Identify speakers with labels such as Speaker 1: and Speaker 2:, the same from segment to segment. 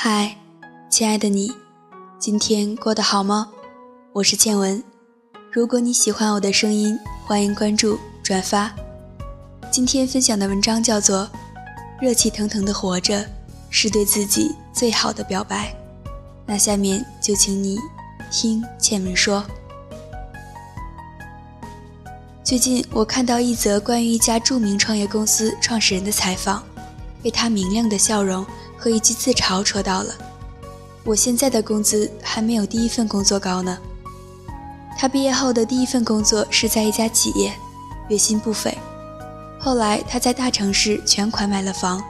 Speaker 1: 嗨，亲爱的你，今天过得好吗？我是倩文。如果你喜欢我的声音，欢迎关注、转发。今天分享的文章叫做《热气腾腾的活着是对自己最好的表白》。那下面就请你听倩文说。最近我看到一则关于一家著名创业公司创始人的采访，被他明亮的笑容和一句自嘲戳到了。我现在的工资还没有第一份工作高呢。他毕业后的第一份工作是在一家企业，月薪不菲。后来他在大城市全款买了房，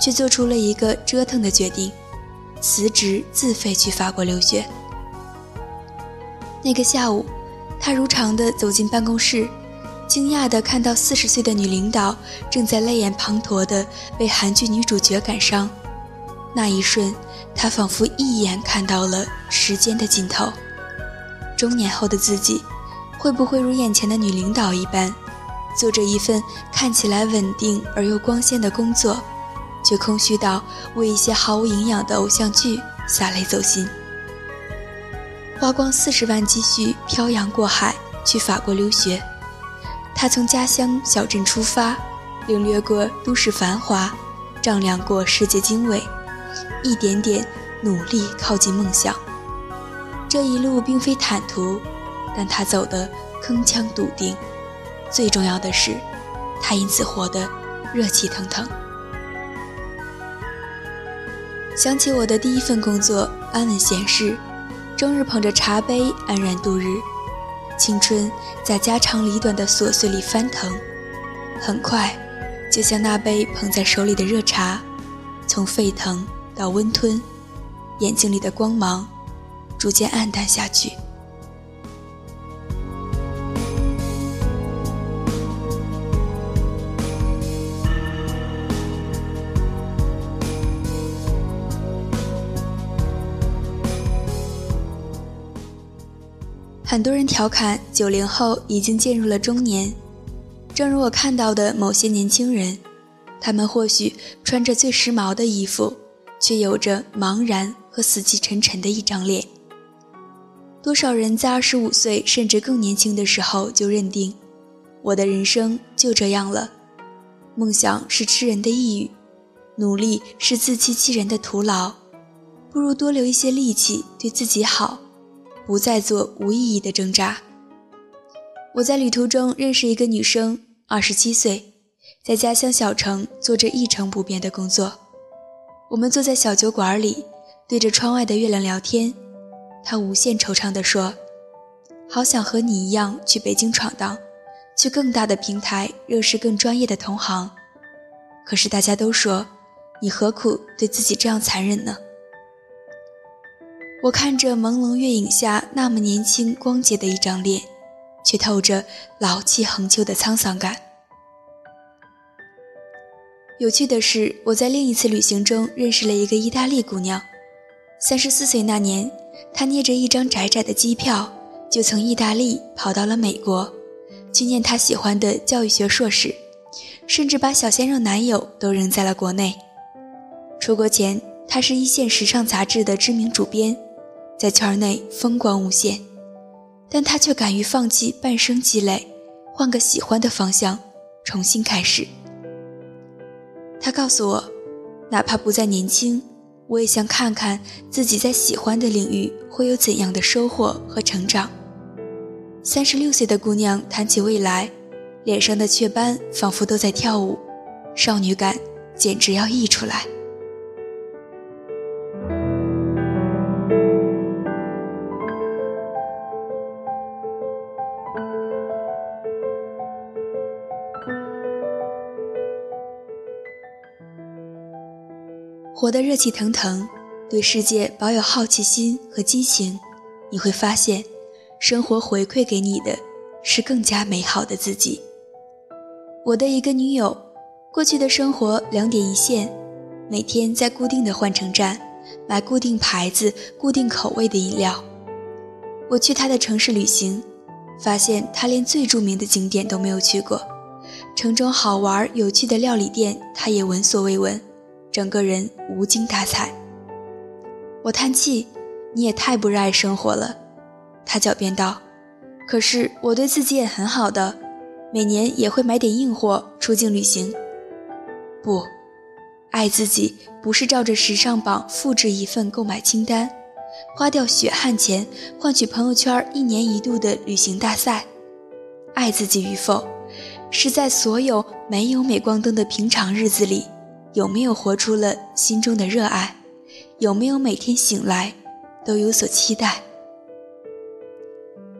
Speaker 1: 却做出了一个折腾的决定，辞职自费去法国留学。那个下午，他如常的走进办公室。惊讶的看到四十岁的女领导正在泪眼滂沱的为韩剧女主角感伤，那一瞬，他仿佛一眼看到了时间的尽头。中年后的自己，会不会如眼前的女领导一般，做着一份看起来稳定而又光鲜的工作，却空虚到为一些毫无营养的偶像剧洒泪走心，花光四十万积蓄漂洋过海去法国留学？他从家乡小镇出发，领略过都市繁华，丈量过世界经纬，一点点努力靠近梦想。这一路并非坦途，但他走得铿锵笃定。最重要的是，他因此活得热气腾腾。想起我的第一份工作，安稳闲适，终日捧着茶杯安然度日。青春在家长里短的琐碎里翻腾，很快，就像那杯捧在手里的热茶，从沸腾到温吞，眼睛里的光芒逐渐暗淡下去。很多人调侃九零后已经进入了中年，正如我看到的某些年轻人，他们或许穿着最时髦的衣服，却有着茫然和死气沉沉的一张脸。多少人在二十五岁甚至更年轻的时候就认定，我的人生就这样了，梦想是吃人的抑郁，努力是自欺欺人的徒劳，不如多留一些力气对自己好。不再做无意义的挣扎。我在旅途中认识一个女生，二十七岁，在家乡小城做着一成不变的工作。我们坐在小酒馆里，对着窗外的月亮聊天。他无限惆怅地说：“好想和你一样去北京闯荡，去更大的平台，认识更专业的同行。可是大家都说，你何苦对自己这样残忍呢？”我看着朦胧月影下那么年轻光洁的一张脸，却透着老气横秋的沧桑感。有趣的是，我在另一次旅行中认识了一个意大利姑娘。三十四岁那年，她捏着一张窄窄的机票，就从意大利跑到了美国，去念她喜欢的教育学硕士，甚至把小鲜肉男友都扔在了国内。出国前，她是一线时尚杂志的知名主编。在圈内风光无限，但他却敢于放弃半生积累，换个喜欢的方向，重新开始。他告诉我，哪怕不再年轻，我也想看看自己在喜欢的领域会有怎样的收获和成长。三十六岁的姑娘谈起未来，脸上的雀斑仿佛都在跳舞，少女感简直要溢出来。活得热气腾腾，对世界保有好奇心和激情，你会发现，生活回馈给你的是更加美好的自己。我的一个女友，过去的生活两点一线，每天在固定的换乘站买固定牌子、固定口味的饮料。我去她的城市旅行，发现她连最著名的景点都没有去过，城中好玩有趣的料理店，她也闻所未闻。整个人无精打采。我叹气：“你也太不热爱生活了。”他狡辩道：“可是我对自己也很好的，每年也会买点硬货出境旅行。”不，爱自己不是照着时尚榜复制一份购买清单，花掉血汗钱换取朋友圈一年一度的旅行大赛。爱自己与否，是在所有没有镁光灯的平常日子里，有没有活出了心中的热爱。有没有每天醒来都有所期待？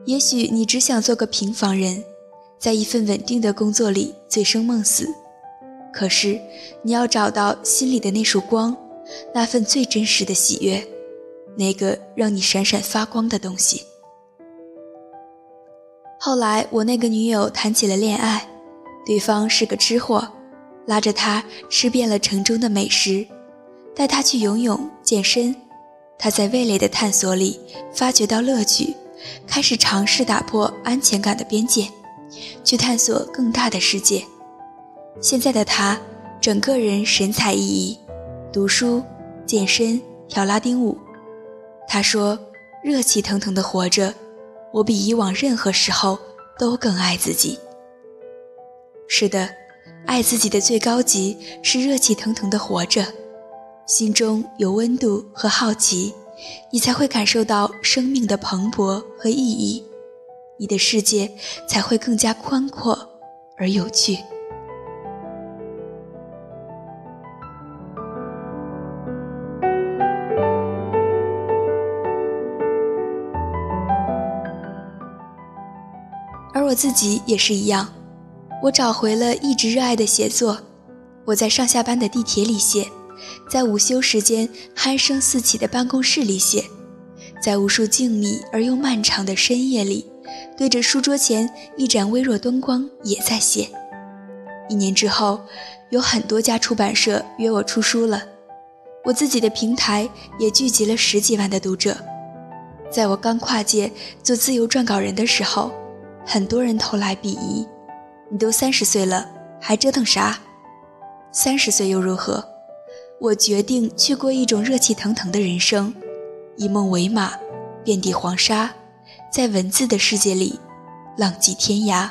Speaker 1: 也许你只想做个平凡人，在一份稳定的工作里醉生梦死。可是你要找到心里的那束光，那份最真实的喜悦，那个让你闪闪发光的东西。后来我那个女友谈起了恋爱，对方是个吃货，拉着他吃遍了城中的美食。带他去游泳、健身，他在味蕾的探索里发掘到乐趣，开始尝试打破安全感的边界，去探索更大的世界。现在的他，整个人神采奕奕，读书、健身、跳拉丁舞。他说：“热气腾腾的活着，我比以往任何时候都更爱自己。”是的，爱自己的最高级是热气腾腾的活着。心中有温度和好奇，你才会感受到生命的蓬勃和意义，你的世界才会更加宽阔而有趣。而我自己也是一样，我找回了一直热爱的写作，我在上下班的地铁里写。在午休时间鼾声四起的办公室里写，在无数静谧而又漫长的深夜里，对着书桌前一盏微弱灯光也在写。一年之后，有很多家出版社约我出书了，我自己的平台也聚集了十几万的读者。在我刚跨界做自由撰稿人的时候，很多人投来鄙夷：“你都三十岁了，还折腾啥？三十岁又如何？”我决定去过一种热气腾腾的人生，以梦为马，遍地黄沙，在文字的世界里浪迹天涯。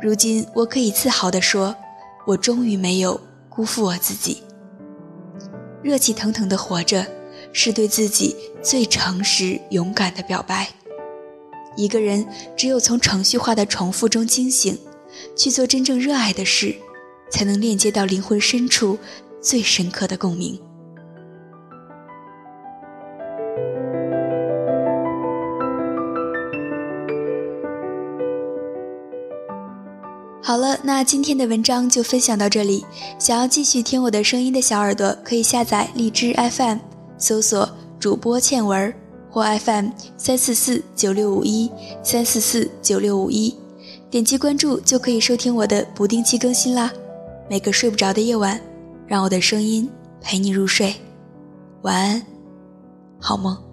Speaker 1: 如今，我可以自豪地说，我终于没有辜负我自己。热气腾腾的活着，是对自己最诚实、勇敢的表白。一个人只有从程序化的重复中惊醒，去做真正热爱的事，才能链接到灵魂深处。最深刻的共鸣。好了，那今天的文章就分享到这里。想要继续听我的声音的小耳朵，可以下载荔枝 FM，搜索主播倩文或 FM 三四四九六五一三四四九六五一，点击关注就可以收听我的不定期更新啦。每个睡不着的夜晚。让我的声音陪你入睡，晚安，好梦。